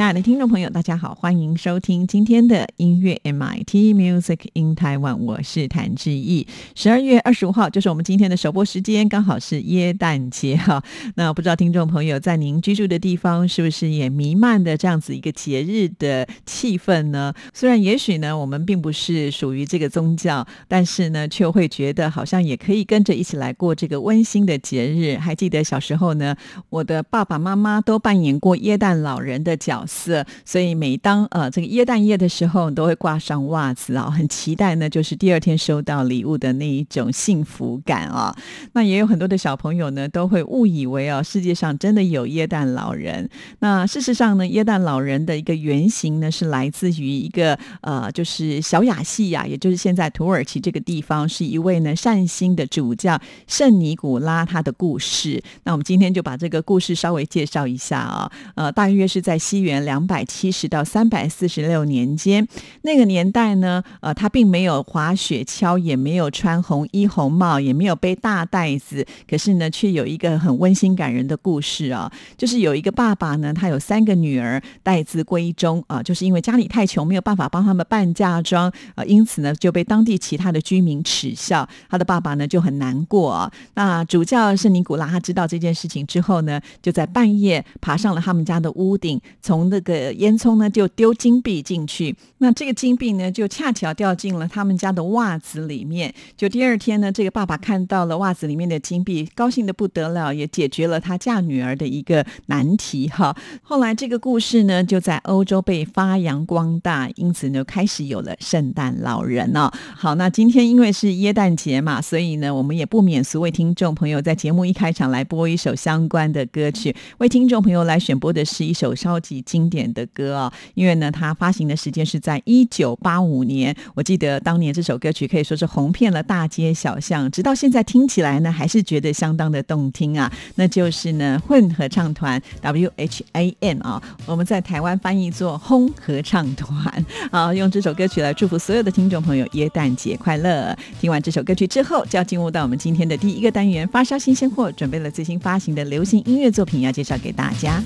亲爱的听众朋友，大家好，欢迎收听今天的音乐 MIT Music in Taiwan，我是谭志毅。十二月二十五号就是我们今天的首播时间，刚好是耶诞节哈。那不知道听众朋友在您居住的地方是不是也弥漫的这样子一个节日的气氛呢？虽然也许呢我们并不是属于这个宗教，但是呢却会觉得好像也可以跟着一起来过这个温馨的节日。还记得小时候呢，我的爸爸妈妈都扮演过耶诞老人的角。色，所以每当呃这个耶诞夜的时候，都会挂上袜子啊，很期待呢，就是第二天收到礼物的那一种幸福感啊。那也有很多的小朋友呢，都会误以为啊，世界上真的有耶诞老人。那事实上呢，耶诞老人的一个原型呢，是来自于一个呃，就是小亚细亚，也就是现在土耳其这个地方，是一位呢善心的主教圣尼古拉他的故事。那我们今天就把这个故事稍微介绍一下啊，呃，大约是在西元。元两百七十到三百四十六年间，那个年代呢，呃，他并没有滑雪橇，也没有穿红衣红帽，也没有背大袋子，可是呢，却有一个很温馨感人的故事啊，就是有一个爸爸呢，他有三个女儿待字闺中啊，就是因为家里太穷，没有办法帮他们办嫁妆啊，因此呢，就被当地其他的居民耻笑，他的爸爸呢就很难过啊。那主教圣尼古拉他知道这件事情之后呢，就在半夜爬上了他们家的屋顶，从从那个烟囱呢，就丢金币进去。那这个金币呢，就恰巧掉进了他们家的袜子里面。就第二天呢，这个爸爸看到了袜子里面的金币，高兴的不得了，也解决了他嫁女儿的一个难题哈。后来这个故事呢，就在欧洲被发扬光大，因此呢，开始有了圣诞老人哦。好，那今天因为是耶诞节嘛，所以呢，我们也不免俗为听众朋友在节目一开场来播一首相关的歌曲，为听众朋友来选播的是一首超级。经典的歌啊，因为呢，它发行的时间是在一九八五年。我记得当年这首歌曲可以说是红遍了大街小巷，直到现在听起来呢，还是觉得相当的动听啊。那就是呢，混合唱团 W H A N 啊，我们在台湾翻译作轰合唱团啊，用这首歌曲来祝福所有的听众朋友耶诞节快乐。听完这首歌曲之后，就要进入到我们今天的第一个单元——发烧新鲜货，准备了最新发行的流行音乐作品要介绍给大家。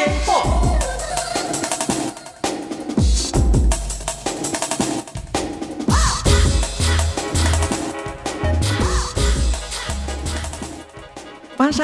新鲜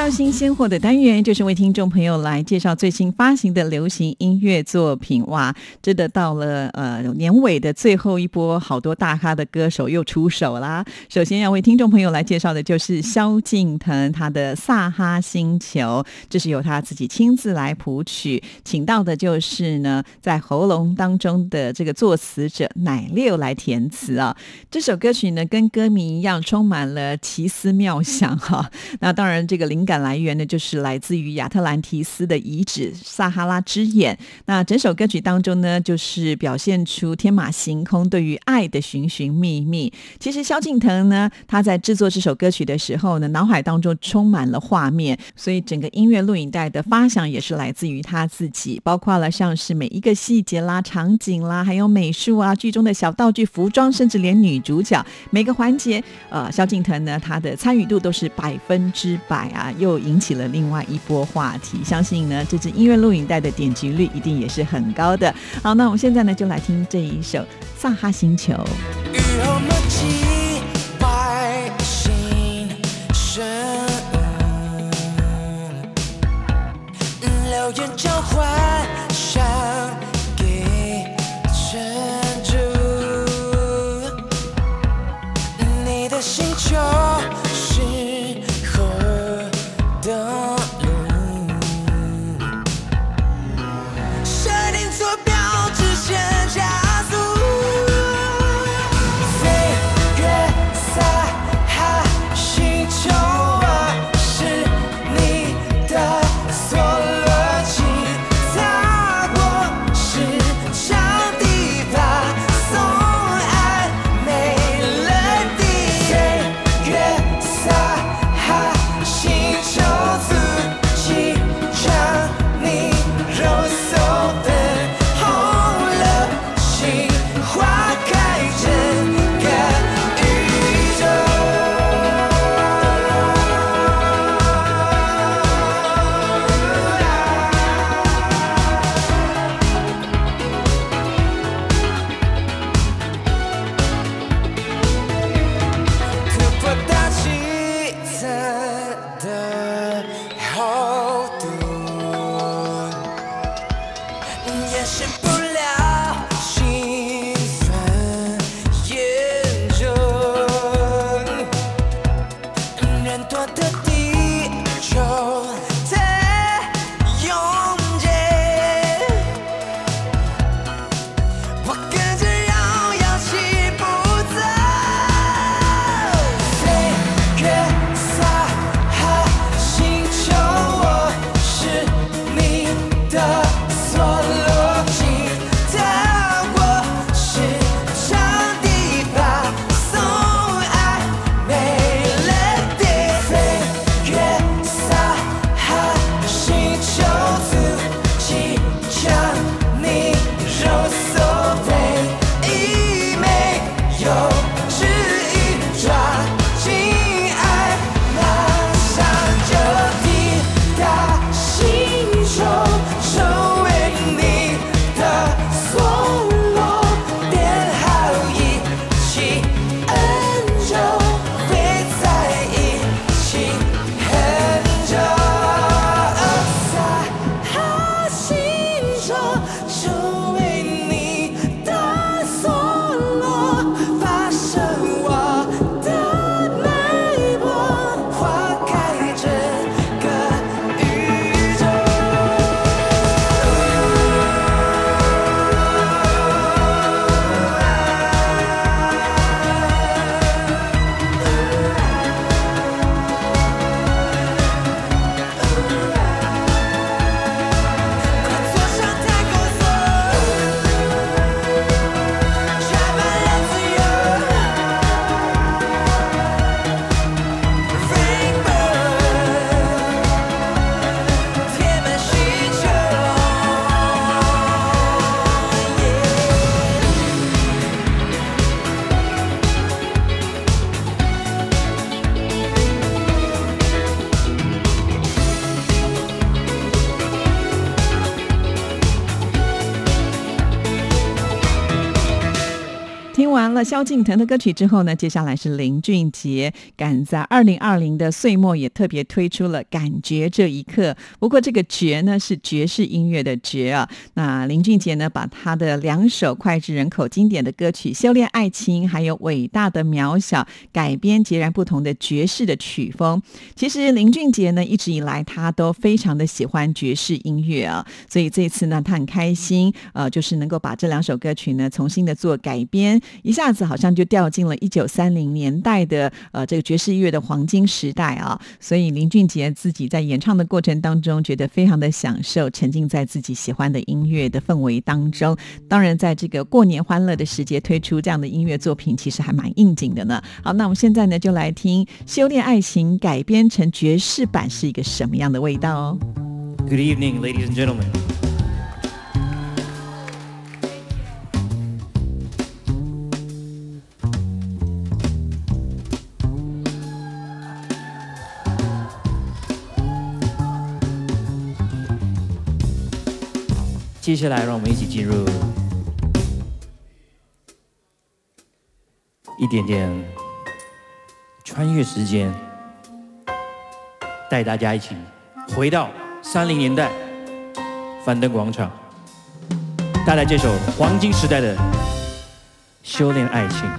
新鲜货的单元，就是为听众朋友来介绍最新发行的流行音乐作品。哇，真的到了呃年尾的最后一波，好多大咖的歌手又出手啦。首先要为听众朋友来介绍的就是萧敬腾，他的《萨哈星球》，这是由他自己亲自来谱曲，请到的就是呢在喉咙当中的这个作词者奶六来填词啊。这首歌曲呢跟歌名一样，充满了奇思妙想哈。那当然这个。灵感来源呢，就是来自于亚特兰提斯的遗址撒哈拉之眼。那整首歌曲当中呢，就是表现出天马行空对于爱的寻寻觅觅。其实萧敬腾呢，他在制作这首歌曲的时候呢，脑海当中充满了画面，所以整个音乐录影带的发想也是来自于他自己，包括了像是每一个细节啦、场景啦，还有美术啊、剧中的小道具、服装，甚至连女主角每个环节，呃，萧敬腾呢，他的参与度都是百分之百。啊，又又引起了另外一波话题。相信呢，这支音乐录影带的点击率一定也是很高的。好，那我们现在呢就来听这一首《萨哈星球》。交换。了萧敬腾的歌曲之后呢，接下来是林俊杰，赶在二零二零的岁末也特别推出了《感觉这一刻》。不过这个“觉”呢是爵士音乐的“觉”啊。那林俊杰呢，把他的两首脍炙人口、经典的歌曲《修炼爱情》还有《伟大的渺小》改编截然不同的爵士的曲风。其实林俊杰呢，一直以来他都非常的喜欢爵士音乐啊，所以这次呢，他很开心，呃，就是能够把这两首歌曲呢重新的做改编。一下子好像就掉进了一九三零年代的呃这个爵士乐的黄金时代啊，所以林俊杰自己在演唱的过程当中，觉得非常的享受，沉浸在自己喜欢的音乐的氛围当中。当然，在这个过年欢乐的时节推出这样的音乐作品，其实还蛮应景的呢。好，那我们现在呢就来听《修炼爱情》改编成爵士版是一个什么样的味道哦。Good evening, ladies and gentlemen. 接下来，让我们一起进入一点点穿越时间，带大家一起回到三零年代樊登广场，带来这首黄金时代的修炼爱情。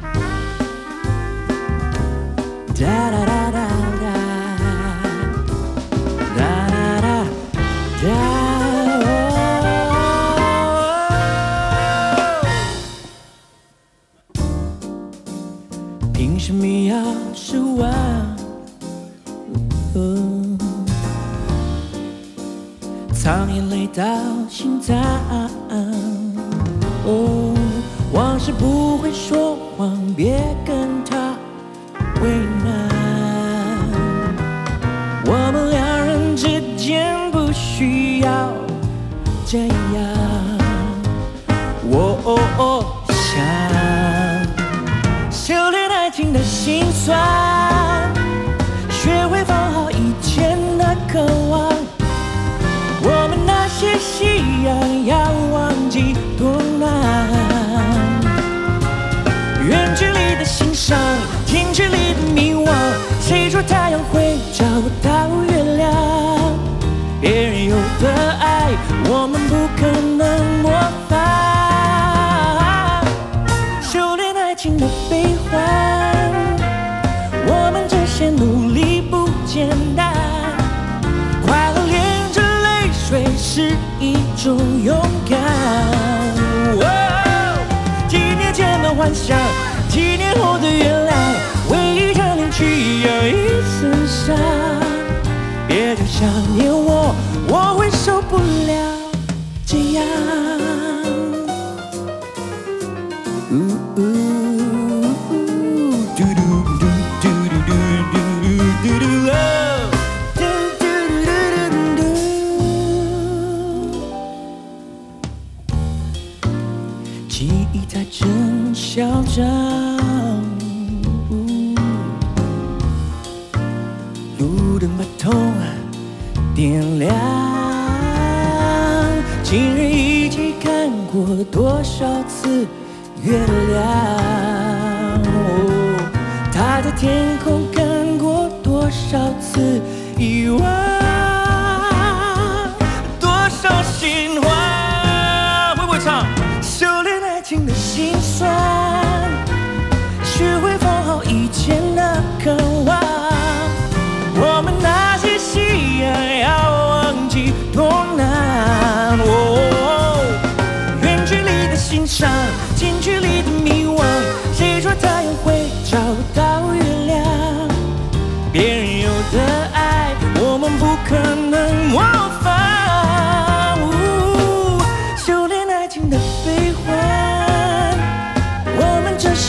别再想念我，我会受不了。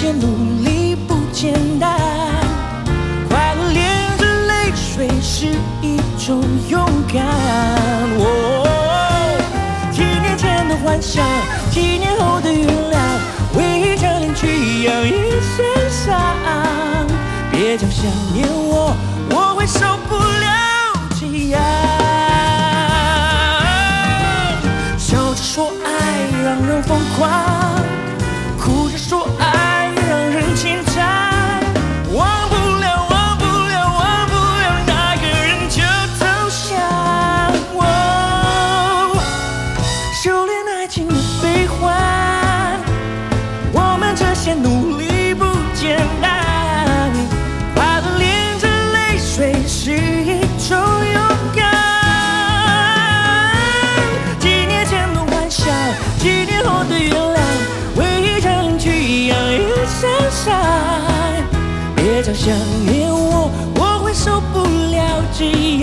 些努力不简单，快乐连着泪水是一种勇敢。哦，几年前的幻想，几年后的原谅，为一张脸去养一身伤。别讲想念我，我会受不了这样。笑着说爱让人疯狂。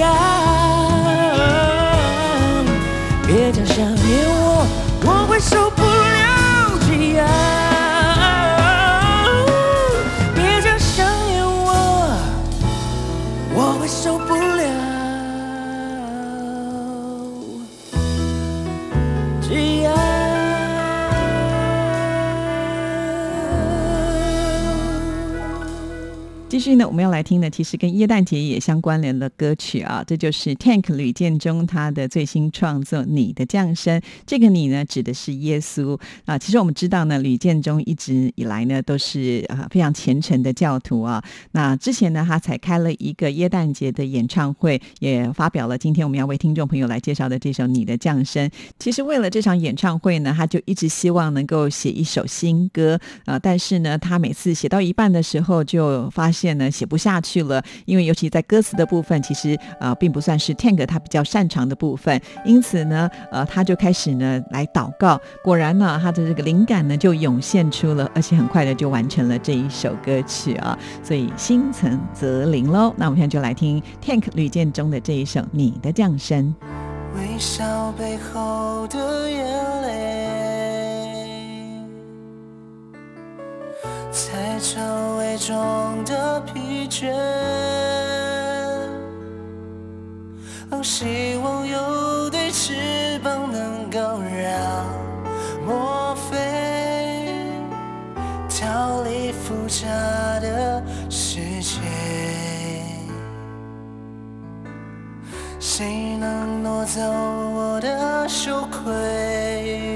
mirar. 继续呢，我们要来听的其实跟耶诞节也相关联的歌曲啊，这就是 Tank 吕建中他的最新创作《你的降生》。这个“你”呢，指的是耶稣啊。其实我们知道呢，吕建中一直以来呢都是啊非常虔诚的教徒啊。那之前呢，他才开了一个耶诞节的演唱会，也发表了今天我们要为听众朋友来介绍的这首《你的降生》。其实为了这场演唱会呢，他就一直希望能够写一首新歌啊，但是呢，他每次写到一半的时候就发现。呢写不下去了，因为尤其在歌词的部分，其实呃并不算是 Tank 他比较擅长的部分，因此呢，呃他就开始呢来祷告，果然呢他的这个灵感呢就涌现出了，而且很快的就完成了这一首歌曲啊，所以心诚则灵喽。那我们现在就来听 Tank 吕建中的这一首《你的降生》。微笑背后的眼泪才成伪装的疲倦。哦希望有对翅膀能够让我飞，逃离复杂的世界。谁能挪走我的羞愧？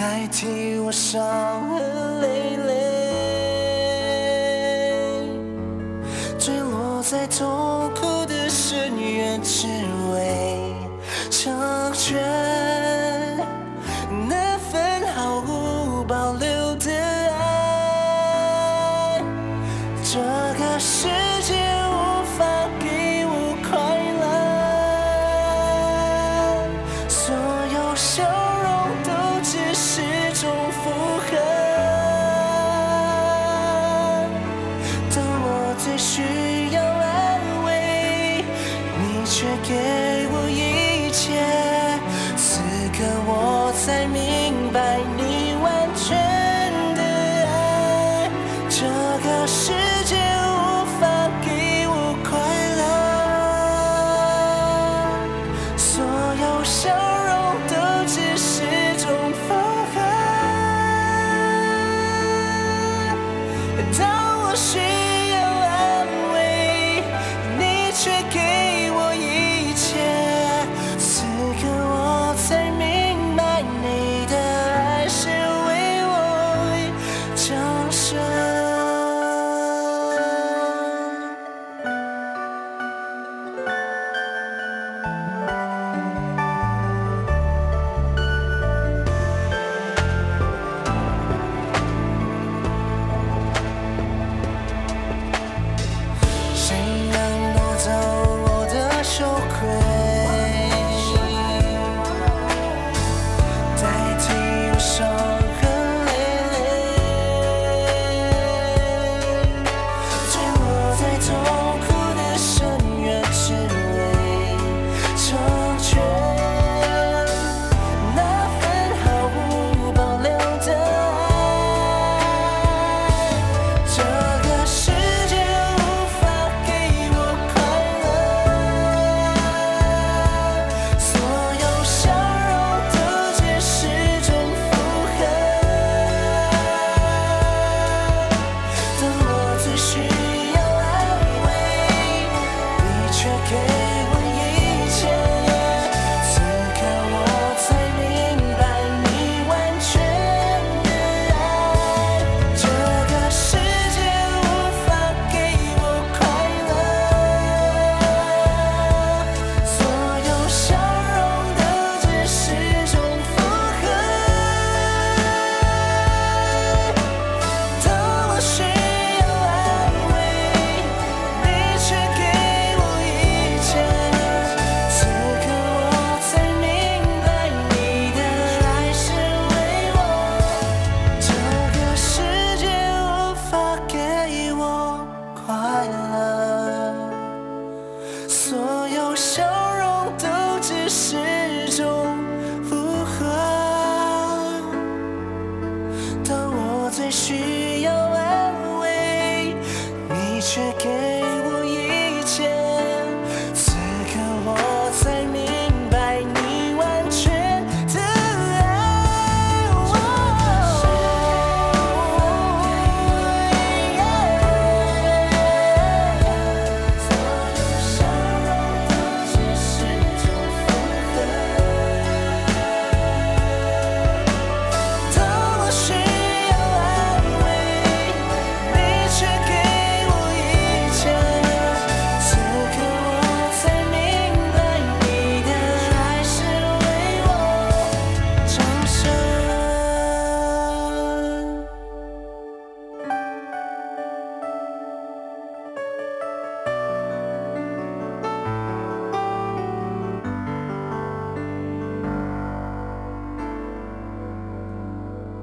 代替我伤痕累累。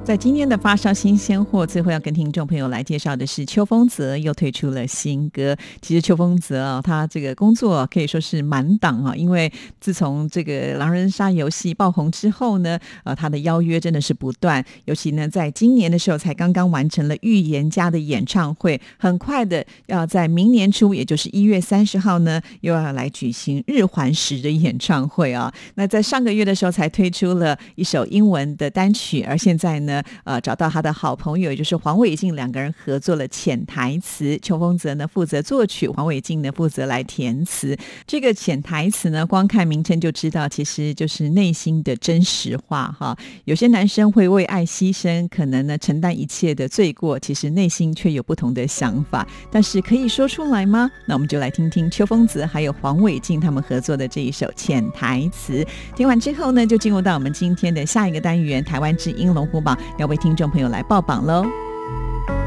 在今天的发烧新鲜货，最后要跟听众朋友来介绍的是邱风泽又推出了新歌。其实邱风泽啊，他这个工作可以说是满档啊，因为自从这个狼人杀游戏爆红之后呢，呃，他的邀约真的是不断。尤其呢，在今年的时候才刚刚完成了《预言家》的演唱会，很快的要在明年初，也就是一月三十号呢，又要来举行日环食的演唱会啊。那在上个月的时候才推出了一首英文的单曲，而现在呢，呃，找到他的好朋友，就是黄伟晋两个人合作了潜台词，邱风泽呢负责作曲，黄伟晋呢负责来填词。这个潜台词呢，光看名称就知道，其实就是内心的真实话哈。有些男生会为爱牺牲，可能呢承担一切的罪过，其实内心却有不同的想法，但是可以说出来吗？那我们就来听听邱风泽还有黄伟晋他们合作的这一首潜台词。听完之后呢，就进入到我们今天的下一个单元——台湾之音龙虎榜，要为听众朋友来报榜喽。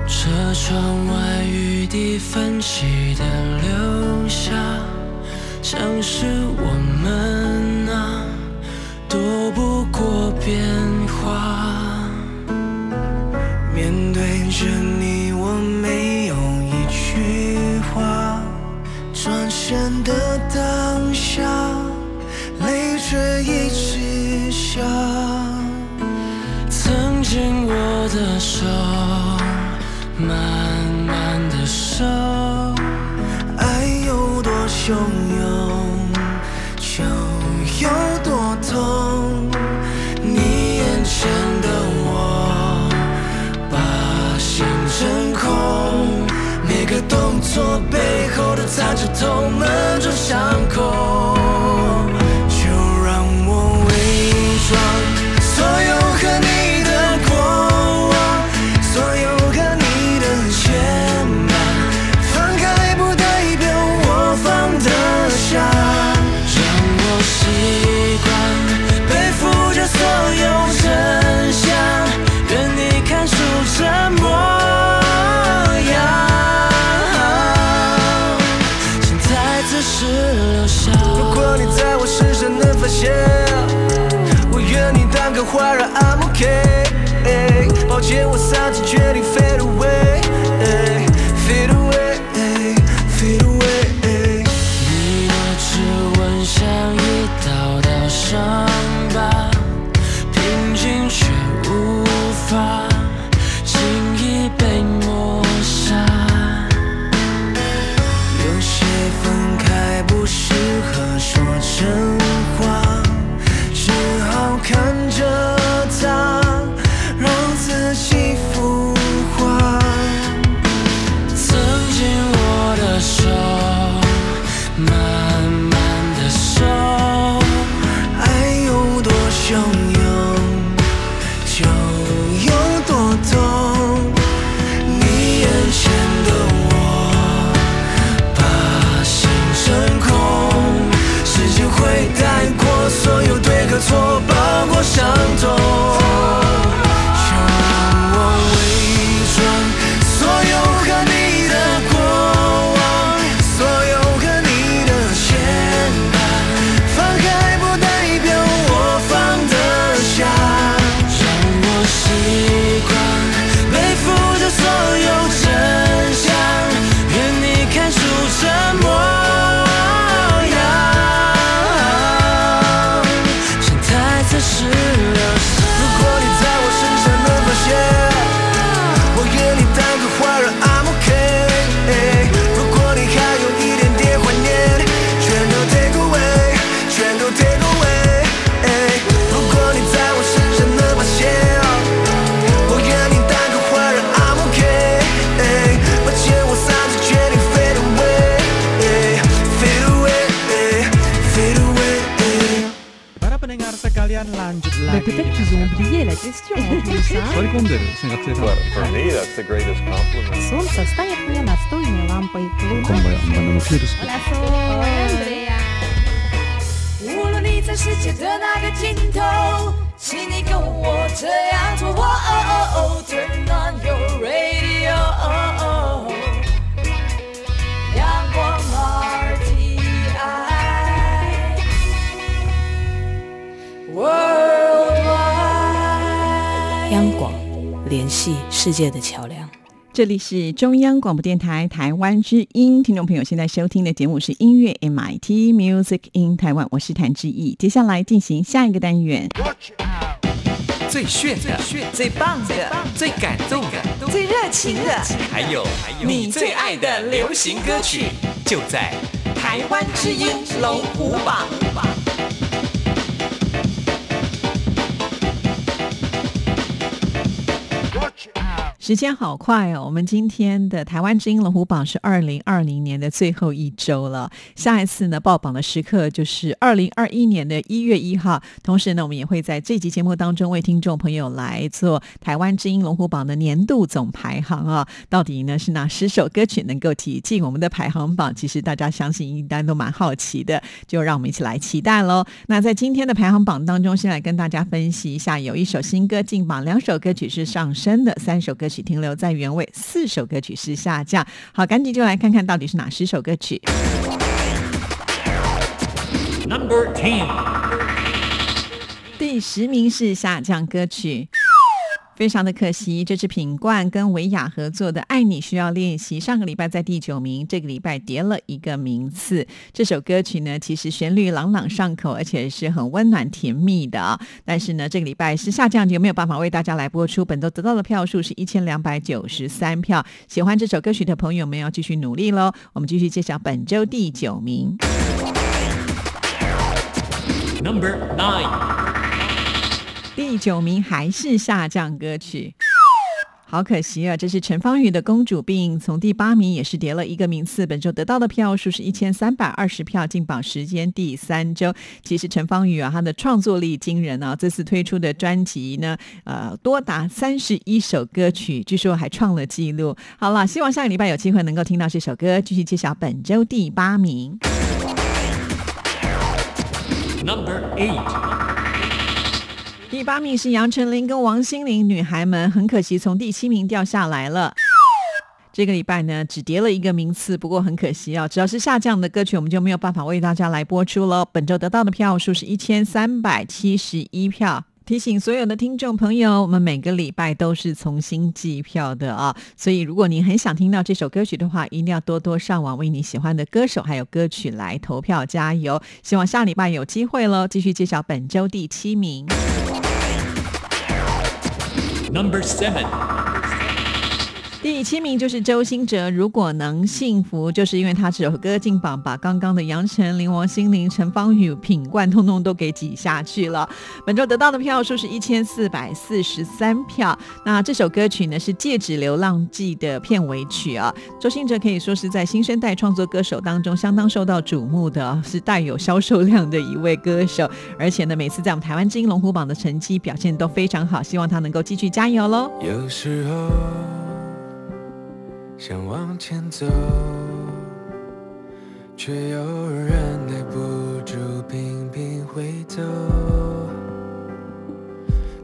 车窗外雨滴泛起的留下，像是我们啊，躲不过变 Тіндері, як це Сонце стає пленастойною лампою клуба. 世界的桥梁。这里是中央广播电台台湾之音，听众朋友现在收听的节目是音乐 MIT Music in Taiwan，我是谭志毅。接下来进行下一个单元，最炫的、最棒的、最感动的，最热情的，还有你最爱的流行歌曲，就在台湾之音龙虎榜。时间好快哦！我们今天的台湾之音龙虎榜是二零二零年的最后一周了，下一次呢报榜的时刻就是二零二一年的一月一号。同时呢，我们也会在这集节目当中为听众朋友来做台湾之音龙虎榜的年度总排行啊！到底呢是哪十首歌曲能够挤进我们的排行榜？其实大家相信应该都蛮好奇的，就让我们一起来期待喽。那在今天的排行榜当中，先来跟大家分析一下，有一首新歌进榜，两首歌曲是上升的，三首歌曲停留在原位，四首歌曲是下降。好，赶紧就来看看到底是哪十首歌曲。Number Ten 第十名是下降歌曲。非常的可惜，这是品冠跟维亚合作的《爱你需要练习》，上个礼拜在第九名，这个礼拜跌了一个名次。这首歌曲呢，其实旋律朗朗上口，而且是很温暖甜蜜的啊。但是呢，这个礼拜是下降，就没有办法为大家来播出。本周得到的票数是一千两百九十三票。喜欢这首歌曲的朋友们要继续努力喽。我们继续揭晓本周第九名。Number Nine 第九名还是下降歌曲。好可惜啊！这是陈芳宇的《公主病》，从第八名也是跌了一个名次。本周得到的票数是一千三百二十票，进榜时间第三周。其实陈芳宇啊，他的创作力惊人啊！这次推出的专辑呢，呃，多达三十一首歌曲，据说还创了纪录。好了，希望下个礼拜有机会能够听到这首歌。继续揭晓本周第八名。Number Eight 第八名是杨丞琳跟王心凌，女孩们很可惜从第七名掉下来了。这个礼拜呢，只跌了一个名次，不过很可惜啊，只要是下降的歌曲，我们就没有办法为大家来播出了。本周得到的票数是一千三百七十一票。提醒所有的听众朋友，我们每个礼拜都是重新计票的啊，所以如果你很想听到这首歌曲的话，一定要多多上网为你喜欢的歌手还有歌曲来投票加油。希望下礼拜有机会喽，继续介绍本周第七名。Number 7. 第七名就是周兴哲，如果能幸福，就是因为他这首歌进榜，把刚刚的杨丞琳、王心凌、陈芳宇、品冠通通都给挤下去了。本周得到的票数是一千四百四十三票。那这首歌曲呢是《戒指流浪记》的片尾曲啊。周兴哲可以说是在新生代创作歌手当中相当受到瞩目的，是带有销售量的一位歌手。而且呢，每次在我们台湾金龙虎榜的成绩表现都非常好，希望他能够继续加油喽。有时候想往前走，却又忍耐不住频频回头。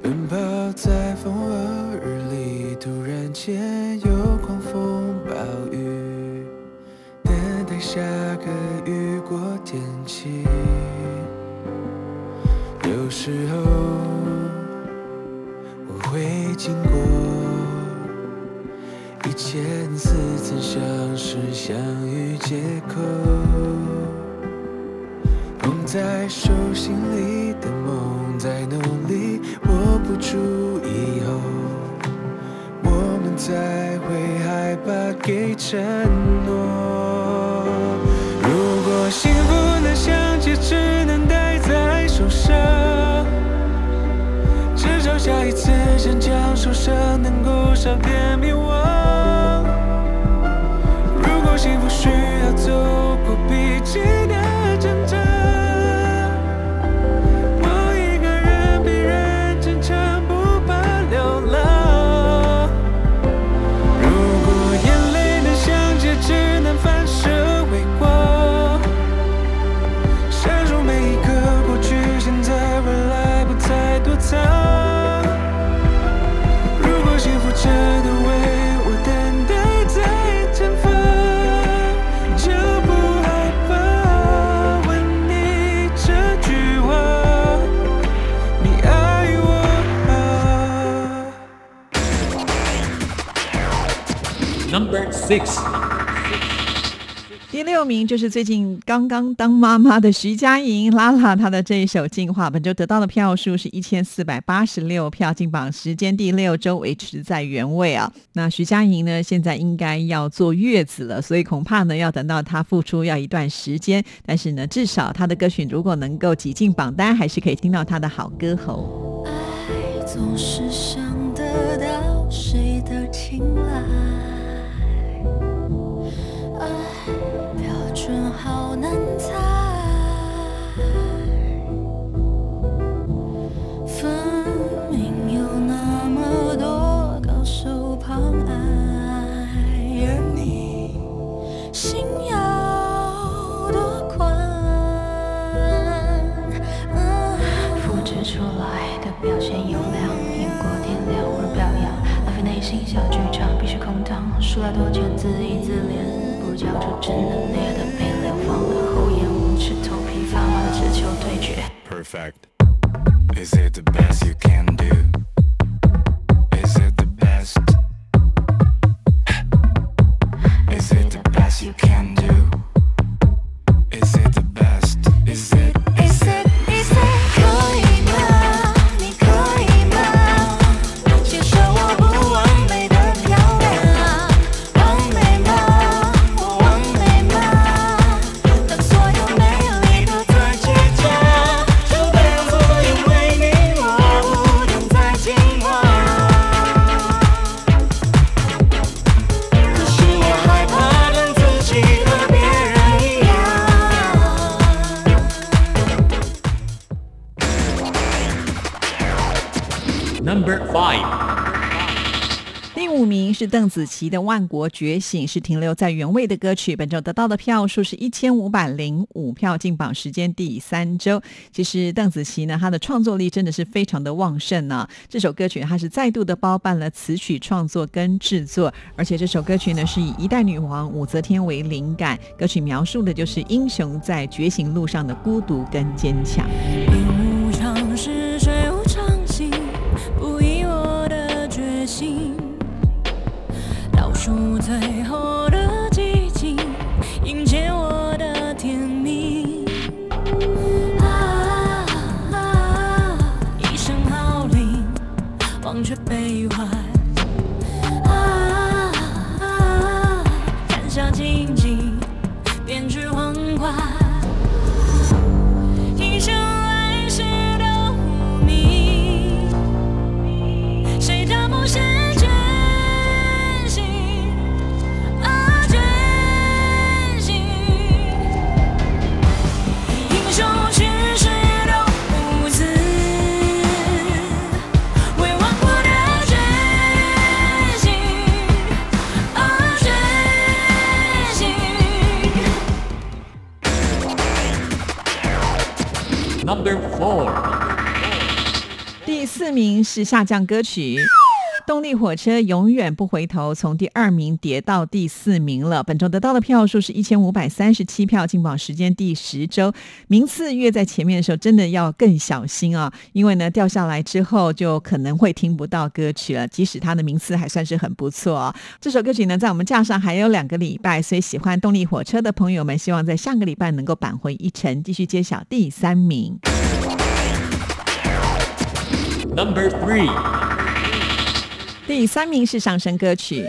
奔跑在风和日丽，突然间有狂风暴雨，等待下个雨过天晴。有时候我会经过。一千次曾相识相遇借口，捧在手心里的梦在努力握不住以后，我们才会害怕给承诺。如果幸福能像戒指能戴在手上。至少下一次想将受伤能够少点迷惘。6. 第六名就是最近刚刚当妈妈的徐佳莹，拉拉她的这一首《进化》，本周得到的票数是一千四百八十六票，进榜时间第六周维持在原位啊。那徐佳莹呢，现在应该要坐月子了，所以恐怕呢要等到她复出要一段时间。但是呢，至少她的歌曲如果能够挤进榜单，还是可以听到她的好歌喉。爱总是想得到谁的青睐，表现优良，赢过天亮而表扬，浪费内心小剧场，必须空荡，输了多钱自娱自怜，不如交出真能烈的被流放的厚颜无耻，头皮发麻的只求对决。Perfect. Is it the best you can do? 是邓紫棋的《万国觉醒》，是停留在原位的歌曲。本周得到的票数是一千五百零五票，进榜时间第三周。其实邓紫棋呢，她的创作力真的是非常的旺盛呢、这首歌曲她是再度的包办了词曲创作跟制作，而且这首歌曲呢是以一代女王武则天为灵感，歌曲描述的就是英雄在觉醒路上的孤独跟坚强。四名是下降歌曲。动力火车永远不回头，从第二名跌到第四名了。本周得到的票数是一千五百三十七票，进榜时间第十周。名次越在前面的时候，真的要更小心啊，因为呢掉下来之后就可能会听不到歌曲了。即使它的名次还算是很不错。这首歌曲呢，在我们架上还有两个礼拜，所以喜欢动力火车的朋友们，希望在下个礼拜能够扳回一城，继续揭晓第三名。Number three，第三名是上升歌曲。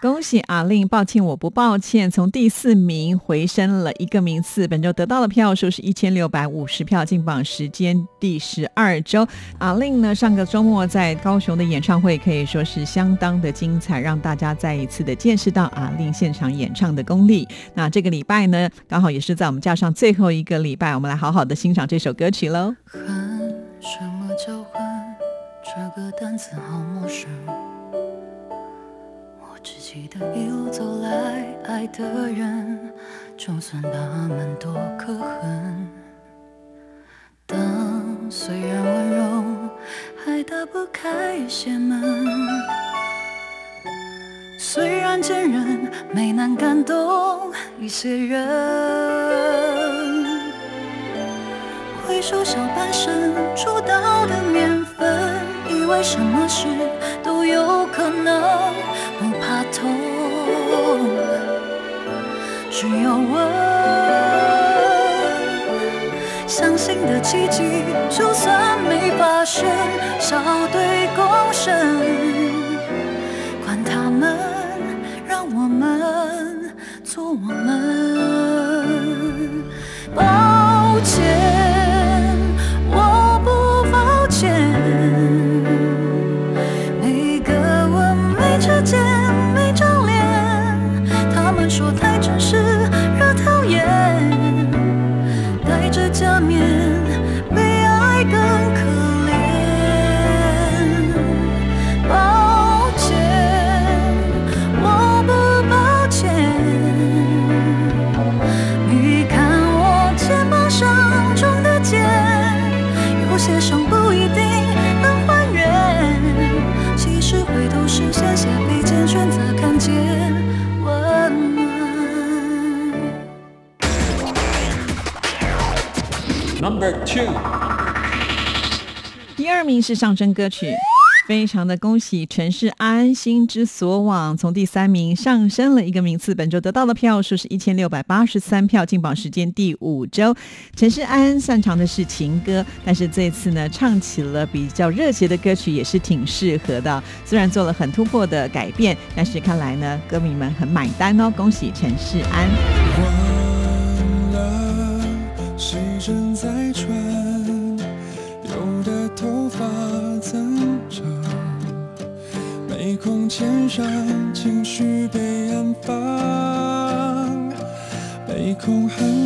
恭喜阿令，抱歉我不抱歉，从第四名回升了一个名次。本周得到的票数是一千六百五十票，进榜时间第十二周。阿令呢，上个周末在高雄的演唱会可以说是相当的精彩，让大家再一次的见识到阿令现场演唱的功力。那这个礼拜呢，刚好也是在我们架上最后一个礼拜，我们来好好的欣赏这首歌曲喽。恨，什么叫恨？这个单词好陌生。我只记得一路走来，爱的人，就算他们多可恨，当虽然温柔，还打不开一些门。虽然坚韧，没难感动一些人。回首小半生出道的年份，为什么事都有可能，不怕痛。只有问相信的奇迹，就算没发生，笑对共生，第二名是上升歌曲。非常的恭喜陈世安，心之所往从第三名上升了一个名次，本周得到的票数是一千六百八十三票，进榜时间第五周。陈世安擅长的是情歌，但是这次呢，唱起了比较热血的歌曲，也是挺适合的。虽然做了很突破的改变，但是看来呢，歌迷们很买单哦。恭喜陈世安。忘了时针在线上，情绪被安放，被空很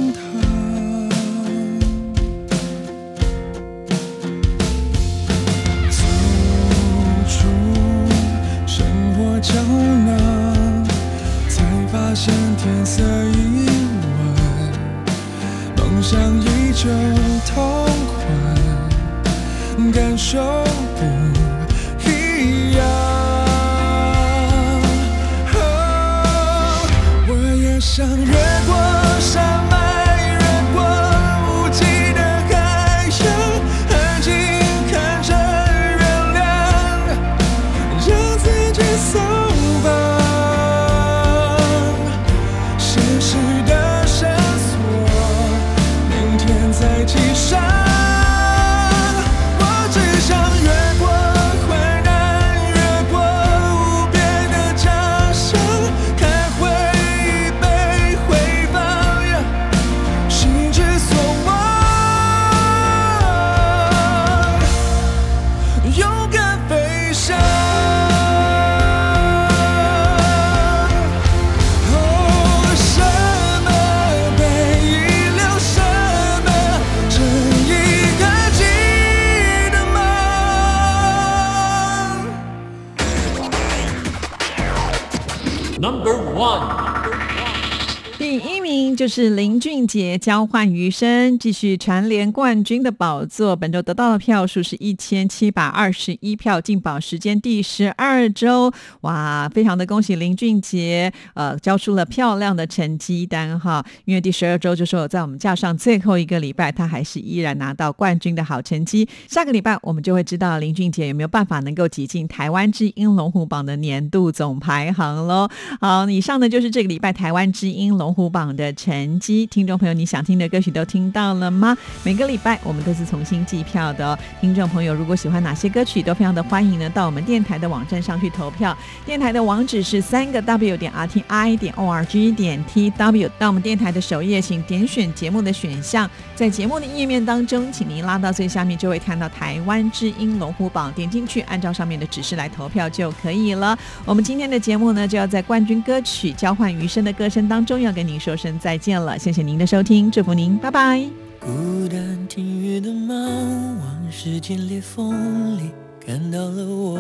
就是林俊杰交换余生，继续蝉联冠军的宝座。本周得到的票数是一千七百二十一票，进榜时间第十二周。哇，非常的恭喜林俊杰，呃，交出了漂亮的成绩单哈。因为第十二周就是我在我们架上最后一个礼拜，他还是依然拿到冠军的好成绩。下个礼拜我们就会知道林俊杰有没有办法能够挤进台湾之音龙虎榜的年度总排行喽。好，以上呢就是这个礼拜台湾之音龙虎榜的成绩。听众朋友，你想听的歌曲都听到了吗？每个礼拜我们都是重新计票的哦。听众朋友，如果喜欢哪些歌曲，都非常的欢迎呢到我们电台的网站上去投票。电台的网址是三个 W 点 R T I 点 O R G 点 T W。到我们电台的首页，请点选节目的选项，在节目的页面当中，请您拉到最下面，就会看到台湾之音龙虎榜，点进去，按照上面的指示来投票就可以了。我们今天的节目呢，就要在冠军歌曲《交换余生》的歌声当中，要跟您说声再见见了。谢谢您的收听，祝福您，拜拜。孤单听雨的猫，往时间裂缝里看到了我，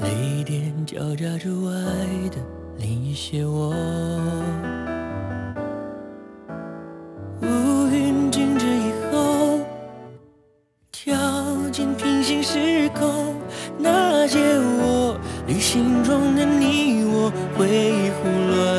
泪点交杂着爱的另一些我。乌云静止以后，跳进平行时空，那些我旅行中的你我，回忆胡乱